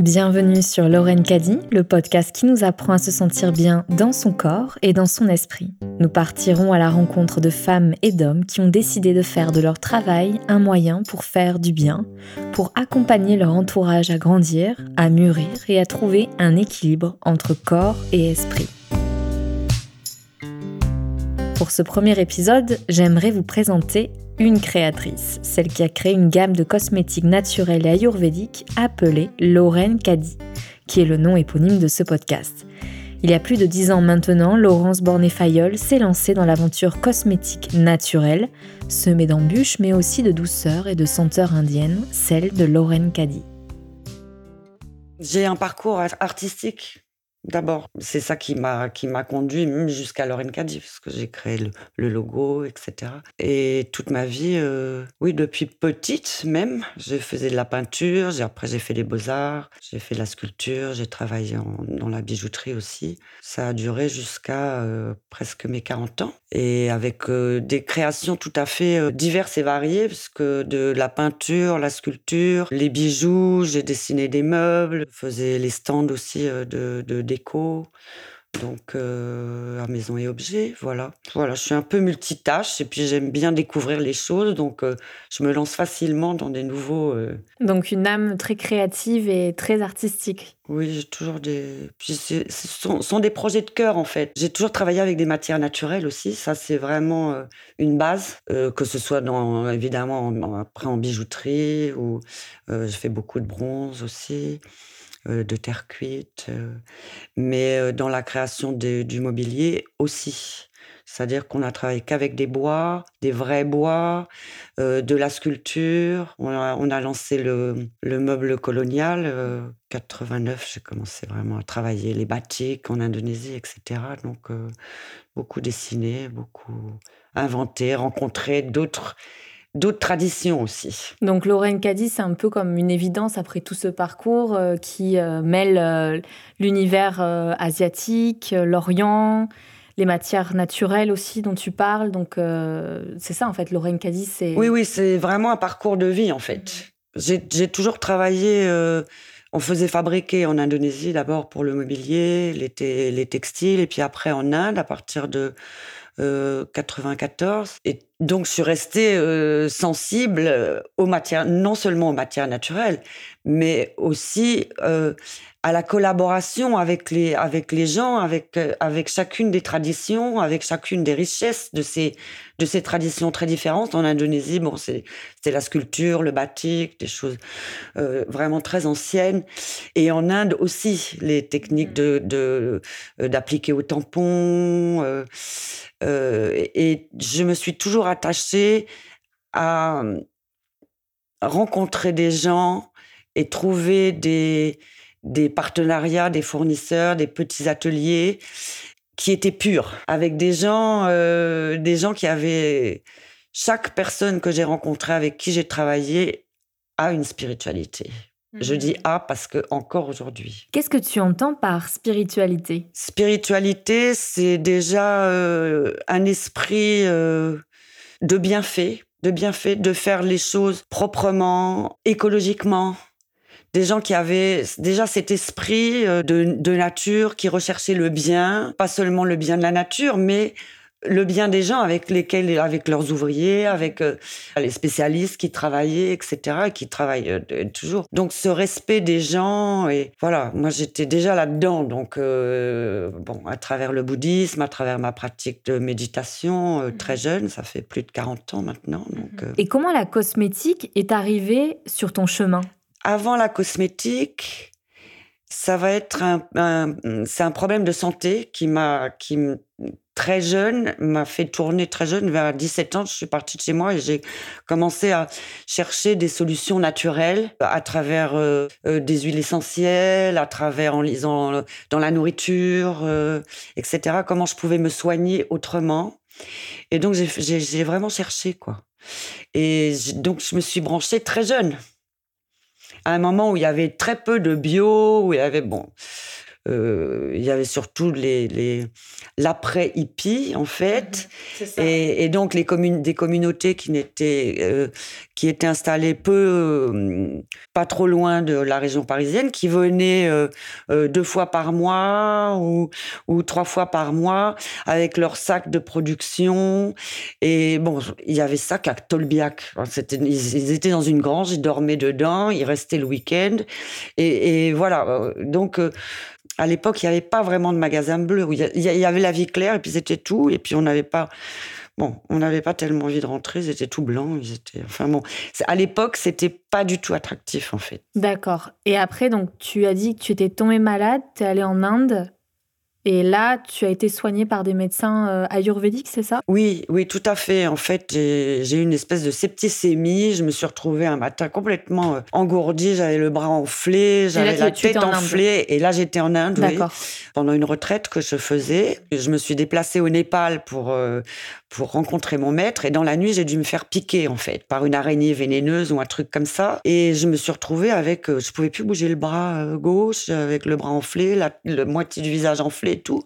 Bienvenue sur Lorraine Caddy, le podcast qui nous apprend à se sentir bien dans son corps et dans son esprit. Nous partirons à la rencontre de femmes et d'hommes qui ont décidé de faire de leur travail un moyen pour faire du bien, pour accompagner leur entourage à grandir, à mûrir et à trouver un équilibre entre corps et esprit. Pour ce premier épisode, j'aimerais vous présenter une créatrice, celle qui a créé une gamme de cosmétiques naturels et ayurvédiques appelée Lorraine Caddy, qui est le nom éponyme de ce podcast. Il y a plus de dix ans maintenant, Laurence Borné-Fayol s'est lancée dans l'aventure cosmétique naturelle, semée d'embûches mais aussi de douceur et de senteurs indiennes, celle de Lorraine Caddy. J'ai un parcours artistique D'abord, c'est ça qui m'a qui m'a conduit jusqu'à Lorraine Caddy, parce que j'ai créé le, logo, etc. Et toute ma vie, euh, oui, depuis petite même, je faisais de la peinture. Après, j'ai fait les beaux arts, j'ai fait de la sculpture, j'ai travaillé dans la bijouterie aussi. Ça a duré jusqu'à euh, presque mes 40 ans, et avec euh, des créations tout à fait diverses et variées, parce que de la peinture, la sculpture, les bijoux, j'ai dessiné des meubles, faisais les stands aussi de déco. Donc, euh, à maison et objets, voilà. Voilà, je suis un peu multitâche et puis j'aime bien découvrir les choses, donc euh, je me lance facilement dans des nouveaux. Euh, donc, une âme très créative et très artistique. Oui, j'ai toujours des. Puis, ce sont, des projets de cœur en fait. J'ai toujours travaillé avec des matières naturelles aussi, ça c'est vraiment une base, que ce soit dans, évidemment après en bijouterie ou je fais beaucoup de bronze aussi. Euh, de terre cuite, euh, mais euh, dans la création du mobilier aussi. C'est-à-dire qu'on a travaillé qu'avec des bois, des vrais bois, de la sculpture. On a, lancé le, meuble colonial. 89, j'ai commencé vraiment à travailler les batiks en Indonésie, etc. Donc, beaucoup dessiné, beaucoup inventé, rencontré d'autres d'autres traditions aussi. Donc Lorraine Caddy, c'est un peu comme une évidence après tout ce parcours euh, qui euh, mêle euh, l'univers asiatique, l'Orient, les matières naturelles aussi dont tu parles. Donc c'est ça en fait, Lorraine Caddy, c'est... Oui, oui, c'est vraiment un parcours de vie en fait. J'ai toujours travaillé... on faisait fabriquer en Indonésie d'abord pour le mobilier, les, les textiles, et puis après en Inde à partir de 94. Euh, et donc, je suis restée euh, sensible euh, aux matières, non seulement aux matières naturelles, mais aussi à la collaboration avec les, avec les gens, avec, avec chacune des traditions, avec chacune des richesses de ces, de ces traditions très différentes. En Indonésie, bon, c'est la sculpture, le batik, des choses vraiment très anciennes. Et en Inde aussi, les techniques de d'appliquer au tampon. Euh, et je me suis toujours attachée à euh, rencontrer des gens et trouver des, des partenariats, des fournisseurs, des petits ateliers qui étaient purs, avec des gens, euh, des gens qui avaient chaque personne que j'ai rencontrée, avec qui j'ai travaillé, a une spiritualité. Je dis mhm. A parce que encore aujourd'hui. Qu'est-ce que tu entends par spiritualité? Spiritualité, c'est déjà euh, un esprit euh, de bienfait, de bienfait, de faire les choses proprement, écologiquement. Des gens qui avaient déjà cet esprit euh, de, de nature, qui recherchaient le bien, pas seulement le bien de la nature, mais le bien des gens avec lesquels, avec leurs ouvriers, avec euh, les spécialistes qui travaillaient, etc., et qui travaillent euh, toujours. Donc ce respect des gens, et voilà, moi j'étais déjà là-dedans. Donc euh, bon, à travers le bouddhisme, à travers ma pratique de méditation mhm. très jeune, ça fait plus de 40 ans maintenant. Donc, Et comment la cosmétique est arrivée sur ton chemin? Avant la cosmétique, ça va être un, c'est un problème de santé qui m'a qui très jeune, m'a fait tourner très jeune, vers 17 ans, je suis partie de chez moi et j'ai commencé à chercher des solutions naturelles à travers euh, euh, des huiles essentielles, à travers en lisant euh, dans la nourriture, etc. Comment je pouvais me soigner autrement. Et donc j'ai vraiment cherché quoi. Et donc je me suis branchée très jeune. À un moment où il y avait très peu de bio, où il y avait bon euh, il y avait surtout les, les l'après hippie en fait, Mhm, et, et donc les communes, des communautés qui n'étaient euh, qui étaient installées peu, euh, pas trop loin de la région parisienne, qui venaient deux fois par mois ou, ou trois fois par mois avec leur sac de production. Et bon, il y avait ça qu'à Tolbiac. C'était, ils, ils étaient dans une grange, ils dormaient dedans, ils restaient le week-end. Et, et voilà. Donc, à l'époque, il n'y avait pas vraiment de magasin bleu. Il y avait la vie claire et puis c'était tout. Et puis on n'avait pas. Bon, on n'avait pas tellement envie de rentrer, ils étaient tout blancs, ils étaient. Enfin bon, à l'époque, c'était pas du tout attractif en fait. D'accord. Et après, donc, tu as dit que tu étais tombée malade, tu es allée en Inde. Et là, tu as été soignée par des médecins euh, ayurvédiques, c'est ça? Oui, oui, tout à fait. En fait, j'ai eu une espèce de septicémie. Je me suis retrouvée un matin complètement euh, engourdie. J'avais le bras enflé, j'avais la tête en enflée. Et là, j'étais en Inde, oui, pendant une retraite que je faisais. Je me suis déplacée au Népal pour euh, pour rencontrer mon maître. Et dans la nuit, j'ai dû me faire piquer en fait par une araignée vénéneuse ou un truc comme ça. Et je me suis retrouvée avec, je pouvais plus bouger le bras gauche, avec le bras enflé, la, moitié du visage enflé et tout.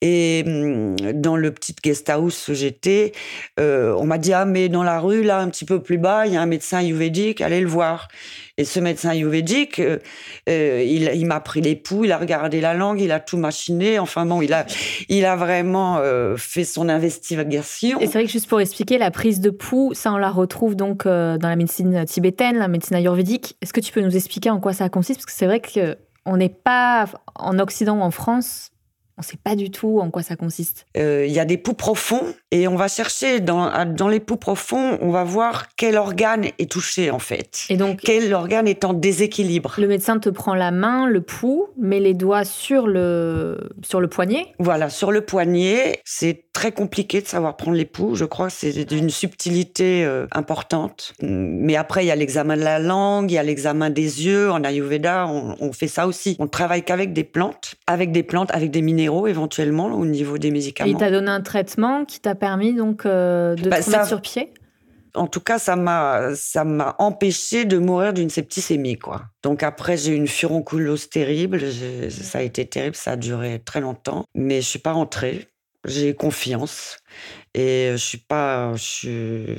Et hum, dans le petit guest house où j'étais, euh, on m'a dit ah mais dans la rue là un petit peu plus bas il y a un médecin ayurvédique, allez le voir. Et ce médecin ayurvédique, euh, euh, il, il m'a pris les poux, il a regardé la langue, il a tout machiné. Enfin bon, il a, il a vraiment fait son investigation. Et c'est vrai que juste pour expliquer, la prise de pouls, ça on la retrouve donc dans la médecine tibétaine, la médecine ayurvédique. Est-ce que tu peux nous expliquer en quoi ça consiste? Parce que c'est vrai qu'on n'est pas en Occident ou en France, on ne sait pas du tout en quoi ça consiste. Euh, Il y a des poux profonds et on va chercher dans, dans les poux profonds, on va voir quel organe est touché en fait. Et donc, Quel organe est en déséquilibre. le médecin te prend la main, le pouls, met les doigts sur le, sur le poignet. Voilà, sur le poignet, c'est très compliqué de savoir prendre les poux. Je crois que c'est d'une subtilité euh, importante. Mais après, il y a l'examen de la langue, il y a l'examen des yeux. En Ayurveda, on, on fait ça aussi. On travaille qu'avec des plantes, avec des plantes, avec des minéraux éventuellement au niveau des Et il médicaments. t'a donné un traitement qui t'a permis donc euh, de Bah, te ça- remettre sur pied? En tout cas, ça m'a ça m'a empêché de mourir d'une septicémie quoi. Donc après, j'ai eu une furonculose terrible. Ça a été terrible, ça a duré très longtemps, mais je suis pas rentrée. J'ai confiance et je suis pas, je suis,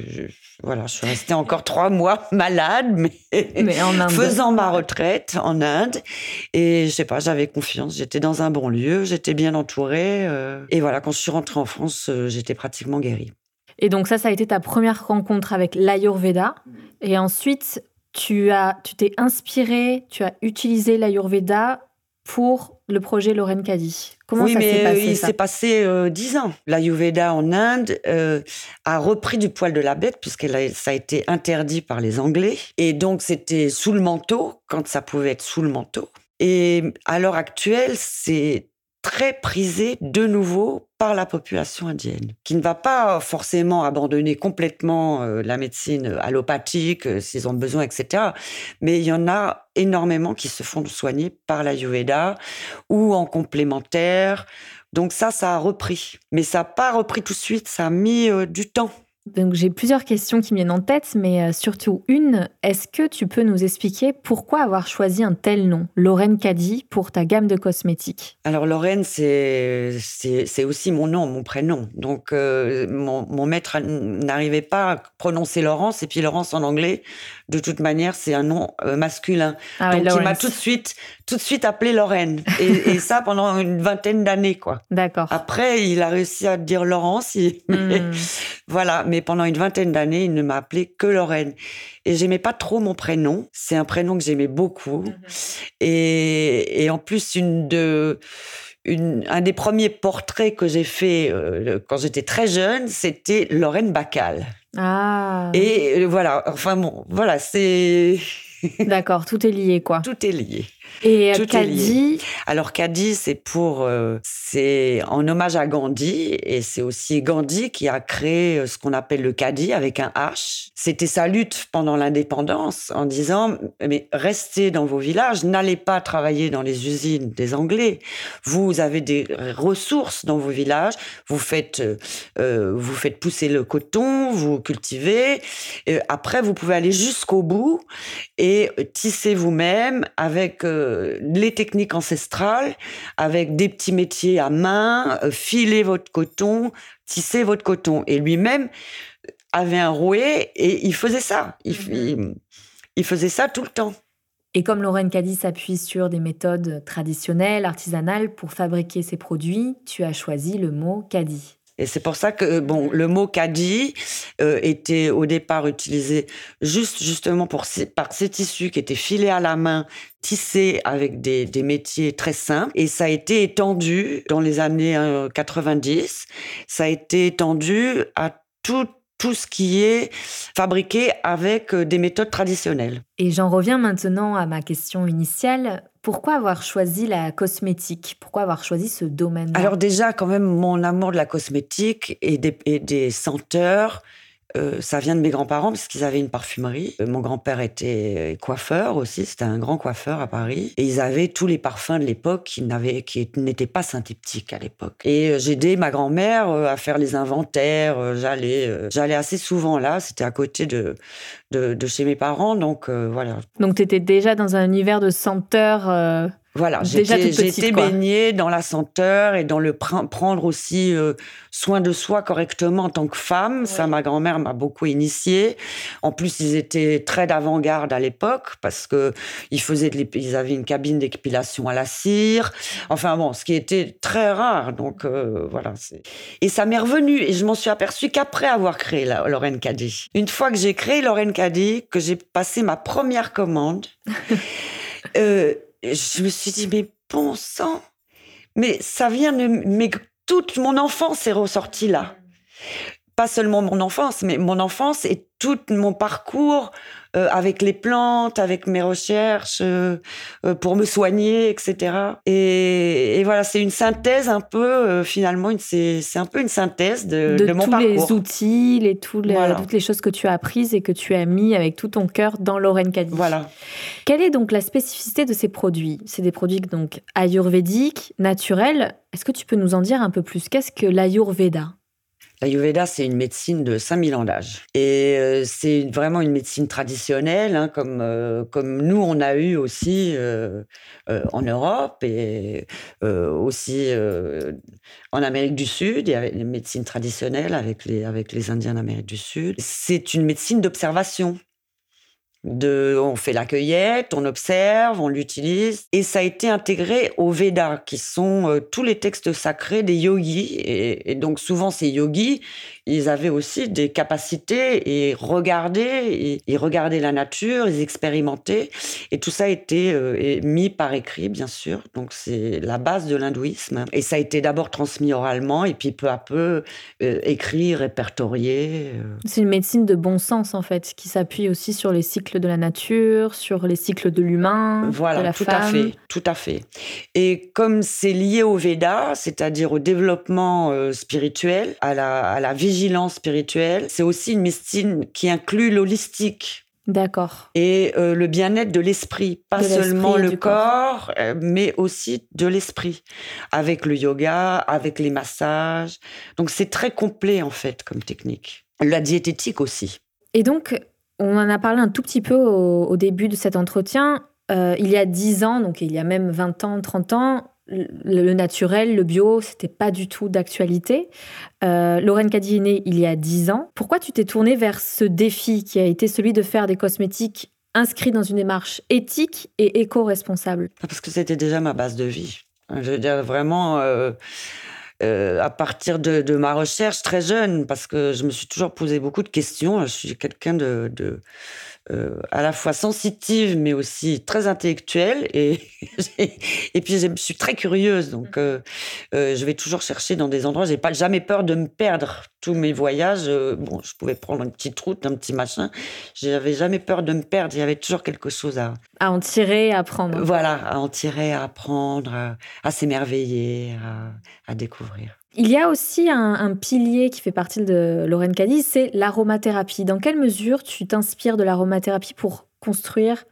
je- voilà, je suis restée encore trois mois malade, mais, Mais en Inde. faisant ma retraite en Inde. Et je sais pas, j'avais confiance. J'étais dans un bon lieu, j'étais bien entourée. euh, et voilà, quand je suis rentrée en France, euh, j'étais pratiquement guérie. Et donc ça, ça a été ta première rencontre avec l'Ayurveda. Et ensuite, tu as, tu t'es inspiré, tu as utilisé l'Ayurveda pour le projet Lorraine Caddy. Comment oui, ça mais s'est euh, passé il s'est passé euh, dix ans. L'Ayurveda en Inde euh, a repris du poil de la bête puisque ça a été interdit par les Anglais. Et donc, c'était sous le manteau, quand ça pouvait être sous le manteau. Et à l'heure actuelle, c'est très prisé de nouveau par la population indienne, qui ne va pas forcément abandonner complètement euh, la médecine allopathique euh, s'ils ont besoin, etc. Mais il y en a énormément qui se font soigner par l'Ayurveda ou en complémentaire. Donc ça, ça a repris. Mais ça n'a pas repris tout de suite, ça a mis euh, du temps. Donc j'ai plusieurs questions qui me viennent en tête, mais euh, surtout une. Est-ce que tu peux nous expliquer pourquoi avoir choisi un tel nom, Lorraine Caddy, pour ta gamme de cosmétiques? Alors Lorraine, c'est c'est c'est aussi mon nom, mon prénom. Donc euh, mon, mon maître n'arrivait pas à prononcer Laurence et puis Laurence en anglais, de toute manière, c'est un nom euh, masculin. Ah ouais, Donc il m'a tout de suite tout de suite appelé Lorraine et, et ça pendant une vingtaine d'années quoi. D'accord. Après, il a réussi à dire Laurence, il- Hmm. voilà. Mais pendant une vingtaine d'années, il ne m'a appelé que Lorraine. Et j'aimais pas trop mon prénom. C'est un prénom que j'aimais beaucoup. Et, et en plus, une de, une, un des premiers portraits que j'ai fait euh, quand j'étais très jeune, c'était Lorraine Bacal. Ah, Et euh, voilà. Enfin bon, voilà, c'est d'accord, tout est lié quoi. tout est lié. Et euh, Tout Caddy, Alors Caddy, c'est pour, euh, c'est en hommage à Gandhi et c'est aussi Gandhi qui a créé euh, ce qu'on appelle le Caddy avec un H. c'était sa lutte pendant l'indépendance en disant mais restez dans vos villages, n'allez pas travailler dans les usines des Anglais. Vous avez des ressources dans vos villages, vous faites euh, vous faites pousser le coton, vous cultivez. Et après, vous pouvez aller jusqu'au bout et tisser vous-même avec euh, les techniques ancestrales, avec des petits métiers à main, euh, filer votre coton, tisser votre coton. Et lui-même avait un rouet et il faisait ça. Mhm. Il, faisait ça tout le temps. Et comme Lorraine Caddy s'appuie sur des méthodes traditionnelles, artisanales pour fabriquer ses produits, tu as choisi le mot Caddy. Et c'est pour ça que bon, le mot caddie euh, était au départ utilisé juste justement pour par ces tissus qui étaient filés à la main, tissés avec des, métiers très simples. Et ça a été étendu dans les années 90. Euh, ça a été étendu à tout tout ce qui est fabriqué avec euh, des méthodes traditionnelles. Et j'en reviens maintenant à ma question initiale. Pourquoi avoir choisi la cosmétique? Pourquoi avoir choisi ce domaine Alors déjà, quand même, mon amour de la cosmétique et des, senteurs, euh, ça vient de mes grands-parents parce qu'ils avaient une parfumerie. Euh, mon grand-père était coiffeur aussi, c'était un grand coiffeur à Paris. Et ils avaient tous les parfums de l'époque qui n'étaient pas synthétiques à l'époque. Et euh, j'ai aidé ma grand-mère à faire les inventaires. J'allais, assez souvent là. C'était à côté de, de, de, chez mes parents, donc voilà. Donc tu déjà dans un univers de senteurs voilà, j'étais baignée dans la senteur et dans le prendre aussi euh, soin de soi correctement en tant que femme. Ça, ma grand-mère m'a beaucoup initiée. En plus, ils étaient très d'avant-garde à l'époque parce que ils faisaient, de ils avaient une cabine d'épilation à la cire. Enfin bon, ce qui était très rare. Donc euh, voilà. Et ça m'est revenu et je m'en suis aperçue qu'après avoir créé la Lorraine Caddy. Une fois que j'ai créé Lorraine Caddy, que j'ai passé ma première commande. euh, je me suis dit, mais bon sang, mais ça vient de. Mais toute mon enfance est ressortie là. Pas seulement mon enfance, mais mon enfance et tout mon parcours euh, avec les plantes, avec mes recherches euh, euh, pour me soigner, etc. Et, voilà, c'est une synthèse un peu, finalement, c'est un peu une synthèse de, de, mon parcours. tous les outils, les, tous les, toutes les choses que tu as apprises et que tu as mis avec tout ton cœur dans Lorraine Caddy. Voilà. Quelle est donc la spécificité de ces produits? C'est des produits donc ayurvédiques, naturels. Est-ce que tu peux nous en dire un peu plus? Qu'est-ce que l'ayurveda? L'Ayurveda, c'est une médecine de 5000 ans d'âge. Et euh, c'est vraiment une médecine traditionnelle, hein, comme, euh, comme nous, on a eu aussi euh, en Europe et aussi en Amérique du Sud. Y avait les médecines traditionnelles avec les, avec les Indiens d'Amérique du Sud. C'est une médecine d'observation on fait la cueillette, on observe, on l'utilise, et ça a été intégré aux Védas, qui sont euh, tous les textes sacrés des yogis. Et, donc souvent ces yogis, ils avaient aussi des capacités et regardaient, et, regardaient la nature, ils expérimentaient, et tout ça a été euh, mis par écrit, bien sûr. Donc c'est la base de l'hindouisme. Et ça a été d'abord transmis oralement, et puis peu à peu euh, écrit, répertorié. C'est une médecine de bon sens en fait, qui s'appuie aussi sur les cycles de la nature, sur les cycles de l'humain, voilà, de la tout à fait, tout à fait. Et comme c'est lié au Veda, c'est-à-dire au développement euh, spirituel, à la, à la vigilance spirituelle, c'est aussi une médecine qui inclut l'holistique. D'accord. Et euh, le bien-être de l'esprit, pas seulement le corps, euh, mais aussi de l'esprit, avec le yoga, avec les massages. Donc c'est très complet en fait comme technique. La diététique aussi. Et donc, on en a parlé un tout petit peu au, début de cet entretien. Euh, il y a 10 ans, donc il y a même 20 ans, 30 ans, le, naturel, le bio, c'était pas du tout d'actualité. Euh, Lorraine Caddy il y a 10 ans. Pourquoi tu t'es tournée vers ce défi qui a été celui de faire des cosmétiques inscrits dans une démarche éthique et éco-responsable? Parce que c'était déjà ma base de vie. Je veux dire, vraiment, euh, euh, à partir de, ma recherche très jeune, parce que je me suis toujours posé beaucoup de questions. Je suis quelqu'un de euh, à la fois sensitive, mais aussi très intellectuelle. Et, et puis, je suis très curieuse. Donc, euh, euh, je vais toujours chercher dans des endroits. J'ai pas jamais peur de me perdre. Tous mes voyages, bon, je pouvais prendre une petite route, un petit machin. J'avais jamais peur de me perdre. Il y avait toujours quelque chose à. À en tirer, à apprendre. Voilà, à en tirer, à apprendre, à, s'émerveiller, à, à découvrir. Il y a aussi un, pilier qui fait partie de Lorraine Cadiz, c'est l'aromathérapie. Dans quelle mesure tu t'inspires de l'aromathérapie pour construire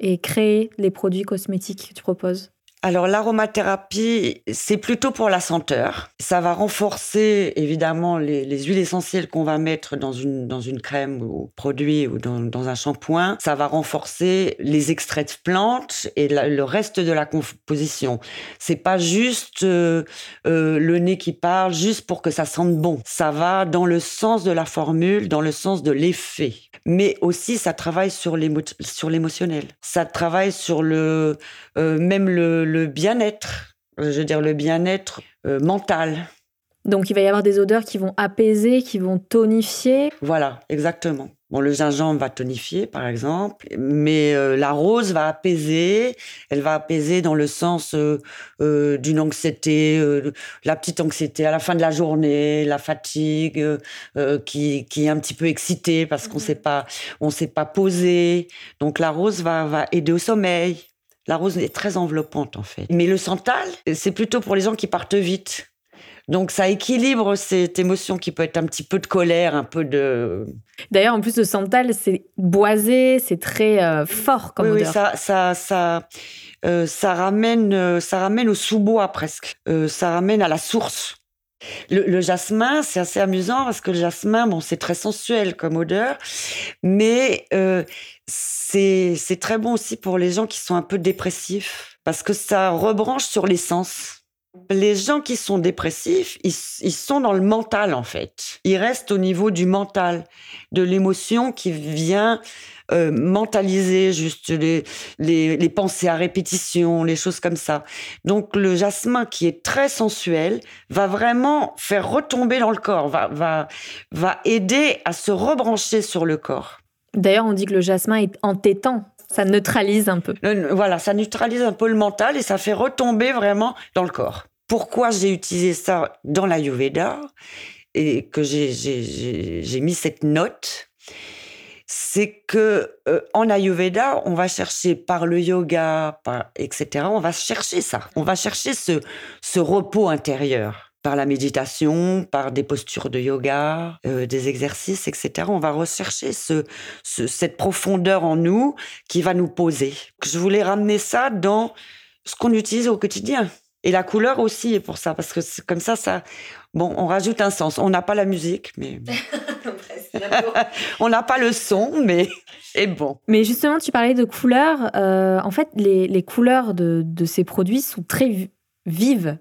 et créer les produits cosmétiques que tu proposes? Alors l'aromathérapie, c'est plutôt pour la senteur. Ça va renforcer évidemment les, huiles essentielles qu'on va mettre dans une, crème ou produit ou dans, dans un shampoing. Ça va renforcer les extraits de plantes et le reste de la composition. C'est pas juste euh, euh, le nez qui parle, juste pour que ça sente bon. Ça va dans le sens de la formule, dans le sens de l'effet. Mais aussi, ça travaille sur l'émotionnel. Ça travaille sur le, euh, même le le bien-être, je veux dire le bien-être euh, mental. Donc il va y avoir des odeurs qui vont apaiser, qui vont tonifier. Voilà, exactement. Bon, le gingembre va tonifier, par exemple, mais euh, la rose va apaiser. Elle va apaiser dans le sens euh, d'une anxiété, la petite anxiété à la fin de la journée, la fatigue, qui, qui, est un petit peu excitée parce qu'on ne sait pas, on s'est pas posé. Donc la rose va, va aider au sommeil. La rose est très enveloppante en fait. Mais le santal, c'est plutôt pour les gens qui partent vite. Donc ça équilibre cette émotion qui peut être un petit peu de colère, un peu de. D'ailleurs, en plus de santal, c'est boisé, c'est très euh, fort comme oui, Oui, ça, ça, ça, euh, ça ramène, euh, ça ramène au sous-bois presque. ça ramène à la source. Le, jasmin, c'est assez amusant parce que le jasmin, bon, c'est très sensuel comme odeur, mais c'est très bon aussi pour les gens qui sont un peu dépressifs parce que ça rebranche sur l'essence. Les gens qui sont dépressifs, ils, sont dans le mental en fait. Ils restent au niveau du mental, de l'émotion qui vient euh, mentaliser juste les, les, pensées à répétition, les choses comme ça. Donc le jasmin qui est très sensuel va vraiment faire retomber dans le corps, va aider à se rebrancher sur le corps. D'ailleurs, on dit que le jasmin est entêtant. Ça neutralise un peu. Voilà, ça neutralise un peu le mental et ça fait retomber vraiment dans le corps. Pourquoi j'ai utilisé ça dans l'Ayurveda et que j'ai mis cette note? C'est que euh, en Ayurveda, on va chercher par le yoga, etc. On va chercher ça. On va chercher ce repos intérieur par la méditation, par des postures de yoga, euh, des exercices, etc. On va rechercher ce, cette profondeur en nous qui va nous poser. Je voulais ramener ça dans ce qu'on utilise au quotidien. Et la couleur aussi est pour ça, parce que comme ça, ça, bon, on rajoute un sens. On n'a pas la musique, mais on n'a pas le son, mais c'est bon. Mais justement, tu parlais de couleurs. Euh, en fait, les, couleurs de, ces produits sont très vives.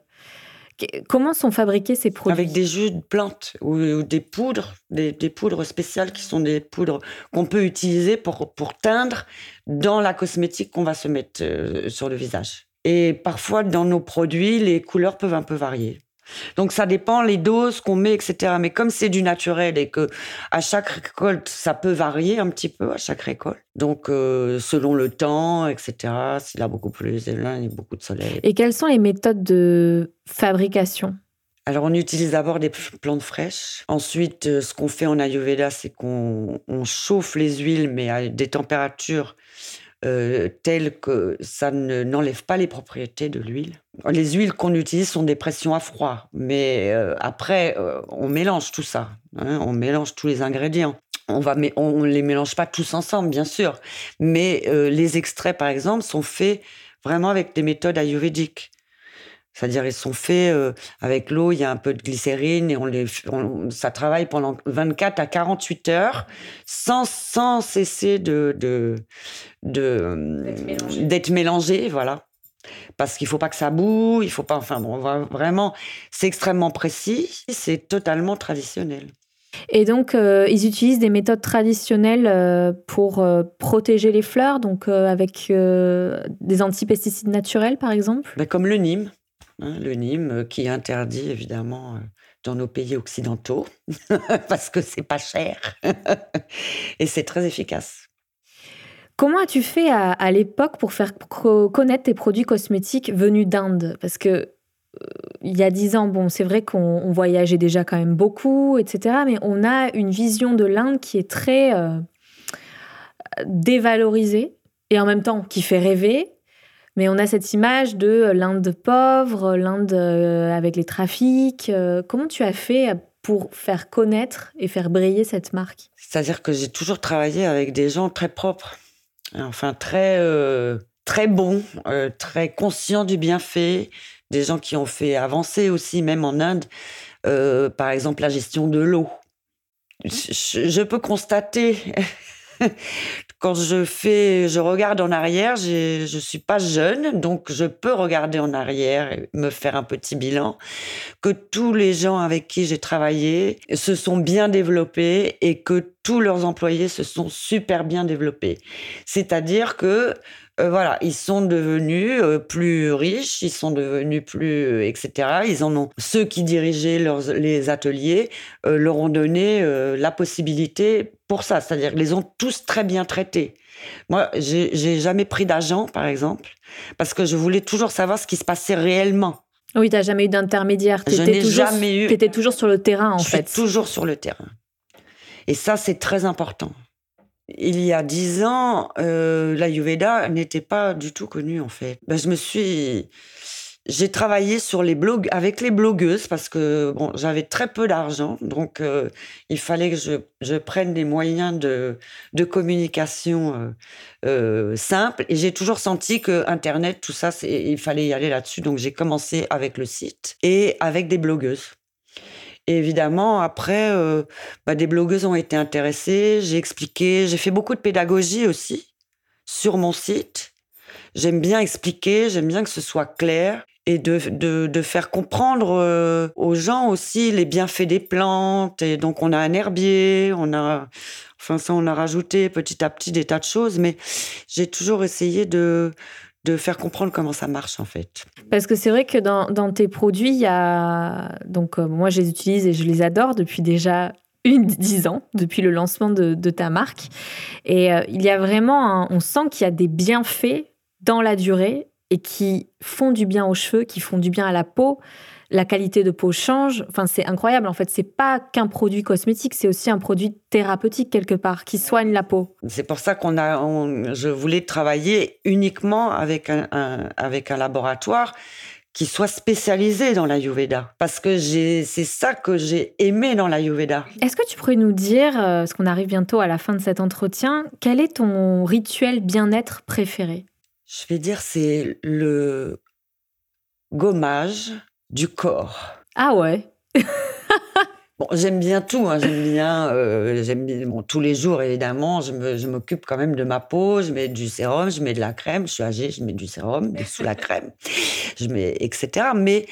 Comment sont fabriqués ces produits? Avec des jus de plantes ou, des poudres, des, poudres spéciales qui sont des poudres qu'on peut utiliser pour, pour teindre dans la cosmétique qu'on va se mettre euh, sur le visage. Et parfois, dans nos produits, les couleurs peuvent un peu varier. Donc ça dépend les doses qu'on met, etc. Mais comme c'est du naturel et que à chaque récolte, ça peut varier un petit peu à chaque récolte. Donc euh, selon le temps, etc. S'il a beaucoup plus de il y a beaucoup de soleil. Et quelles sont les méthodes de fabrication? Alors, on utilise d'abord des plantes fraîches. Ensuite, euh, ce qu'on fait en Ayurveda, c'est qu'on chauffe les huiles, mais à des températures euh, telles que ça n'enlève pas les propriétés de l'huile. Les huiles qu'on utilise sont des pressions à froid, mais euh, après, euh, on mélange tout ça. Hein, on mélange tous les ingrédients. On va, on les mélange pas tous ensemble, bien sûr, mais les extraits, par exemple, sont faits vraiment avec des méthodes ayurvédiques. C'est-à-dire, ils sont faits euh, avec l'eau, il y a un peu de glycérine et on les, ça travaille pendant 24 à 48 heures sans, sans cesser de, de, d'être mélangé. voilà. Parce qu'il faut pas que ça boue, il faut pas, enfin bon, vraiment, c'est extrêmement précis, c'est totalement traditionnel. Et donc, euh, ils utilisent des méthodes traditionnelles euh, pour protéger les fleurs, donc avec des antipesticides naturels, par exemple? Ben, Comme le Nîmes. Hein, le Nîmes, euh, qui est interdit évidemment euh, dans nos pays occidentaux, parce que c'est pas cher et c'est très efficace. Comment as-tu fait à, l'époque pour faire connaître tes produits cosmétiques venus d'Inde? Parce que euh, il y a dix ans, bon, c'est vrai qu'on voyageait déjà quand même beaucoup, etc. Mais on a une vision de l'Inde qui est très dévalorisée et en même temps qui fait rêver Mais on a cette image de l'Inde pauvre, l'Inde avec les trafics. Comment tu as fait pour faire connaître et faire briller cette marque? C'est-à-dire que j'ai toujours travaillé avec des gens très propres, enfin très très bons, très conscients du bienfait, des gens qui ont fait avancer aussi, même en Inde, par exemple la gestion de l'eau. Je, peux constater quand je fais, je regarde en arrière, je suis pas jeune, donc je peux regarder en arrière et me faire un petit bilan, que tous les gens avec qui j'ai travaillé se sont bien développés et que tous leurs employés se sont super bien développés. C'est-à-dire que euh, voilà, ils sont devenus euh, plus riches, ils sont devenus plus, euh, etc. Ils en ont. Ceux qui dirigeaient les ateliers leur ont donné la possibilité pour ça, c'est-à-dire qu'ils les ont tous très bien traités. Moi, j'ai jamais pris d'agent, par exemple, parce que je voulais toujours savoir ce qui se passait réellement. Oui, tu n'as jamais eu d'intermédiaire. Je n'ai jamais eu. Tu étais toujours sur le terrain, en je fait. Suis toujours sur le terrain. Et ça, c'est très important il y a dix ans, euh, l'Ayurveda n'était pas du tout connu en fait. Ben, je me suis, j'ai travaillé sur les blogs avec les blogueuses parce que bon, j'avais très peu d'argent, donc euh, il fallait que je, prenne des moyens de, de communication euh, euh, simples. Et j'ai toujours senti que Internet, tout ça, il fallait y aller là-dessus. Donc j'ai commencé avec le site et avec des blogueuses. Évidemment, après, euh, bah, des blogueuses ont été intéressées. J'ai expliqué, j'ai fait beaucoup de pédagogie aussi sur mon site. J'aime bien expliquer, j'aime bien que ce soit clair et de, de, faire comprendre euh, aux gens aussi les bienfaits des plantes. Et donc, on a un herbier, on a, enfin, ça, on a rajouté petit à petit des tas de choses, mais j'ai toujours essayé de, de faire comprendre comment ça marche en fait. Parce que c'est vrai que dans, tes produits, il y a donc euh, moi je les utilise et je les adore depuis déjà une dix ans depuis le lancement de, ta marque et euh, il y a vraiment on sent qu'il y a des bienfaits dans la durée et qui font du bien aux cheveux, qui font du bien à la peau la qualité de peau change. Enfin, c'est incroyable. En fait, c'est pas qu'un produit cosmétique, c'est aussi un produit thérapeutique quelque part qui soigne la peau. C'est pour ça qu'on a, je voulais travailler uniquement avec un, avec un laboratoire qui soit spécialisé dans l'Ayurveda. Parce que c'est ça que j'ai aimé dans l'Ayurveda. Est-ce que tu pourrais nous dire, euh, parce qu'on arrive bientôt à la fin de cet entretien, quel est ton rituel bien-être préféré? Je vais dire, c'est le gommage du corps. Ah ouais Bon, j'aime bien tout, hein. j'aime bien, euh, bien bon, tous les jours évidemment, je m'occupe quand même de ma peau, je mets du sérum, je mets de la crème, je suis âgée, je mets du sérum, sous la crème, je mets etc. Mais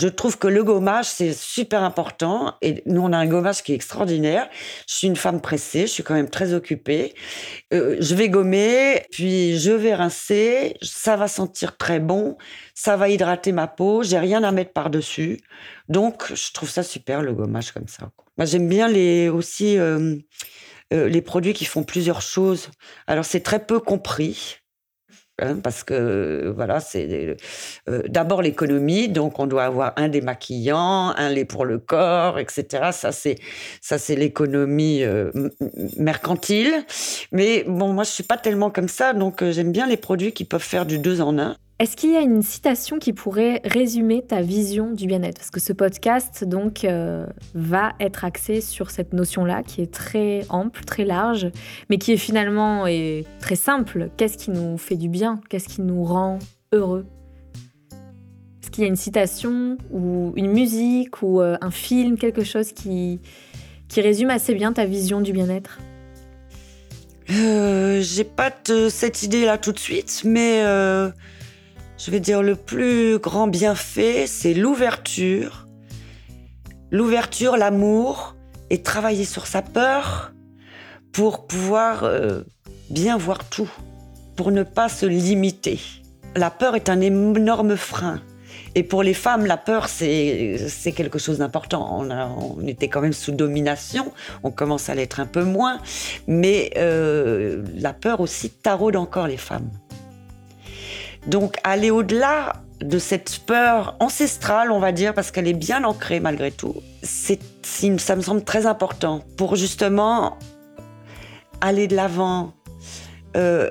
je trouve que le gommage, c'est super important. Et nous, on a un gommage qui est extraordinaire. Je suis une femme pressée, je suis quand même très occupée. Euh, je vais gommer, puis je vais rincer. Ça va sentir très bon. Ça va hydrater ma peau. J'ai rien à mettre par-dessus. Donc, je trouve ça super, le gommage comme ça. Moi, j'aime bien les, aussi euh, euh, les produits qui font plusieurs choses. Alors, c'est très peu compris. Hein, parce que voilà, c'est euh, d'abord l'économie, donc on doit avoir un démaquillant, un lait pour le corps, etc. Ça c'est ça c'est l'économie euh, mercantile. Mais bon, moi je suis pas tellement comme ça, donc euh, j'aime bien les produits qui peuvent faire du deux en un. Est-ce qu'il y a une citation qui pourrait résumer ta vision du bien-être? Parce que ce podcast donc euh, va être axé sur cette notion-là qui est très ample, très large, mais qui est finalement très simple. Qu'est-ce qui nous fait du bien? Qu'est-ce qui nous rend heureux? Est-ce qu'il y a une citation ou une musique ou euh, un film, quelque chose qui, qui résume assez bien ta vision du bien-être? Euh, J'ai pas cette idée-là tout de suite, mais je vais dire le plus grand bienfait, c'est l'ouverture. L'ouverture, l'amour et travailler sur sa peur pour pouvoir euh, bien voir tout, pour ne pas se limiter. La peur est un énorme frein. Et pour les femmes, la peur, c'est quelque chose d'important. On, était quand même sous domination, on commence à l'être un peu moins, mais euh, la peur aussi taraude encore les femmes. Donc aller au-delà de cette peur ancestrale, on va dire, parce qu'elle est bien ancrée malgré tout, c'est, ça me semble très important pour justement aller de l'avant, euh,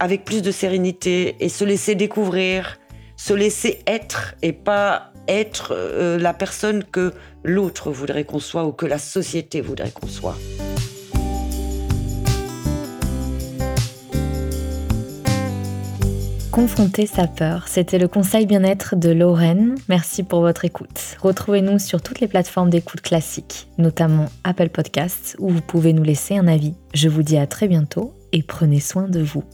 avec plus de sérénité et se laisser découvrir, se laisser être et pas être euh, la personne que l'autre voudrait qu'on soit ou que la société voudrait qu'on soit. Confronter sa peur, c'était le conseil bien-être de Lorraine. Merci pour votre écoute. Retrouvez-nous sur toutes les plateformes d'écoute classiques, notamment Apple Podcasts, où vous pouvez nous laisser un avis. Je vous dis à très bientôt et prenez soin de vous.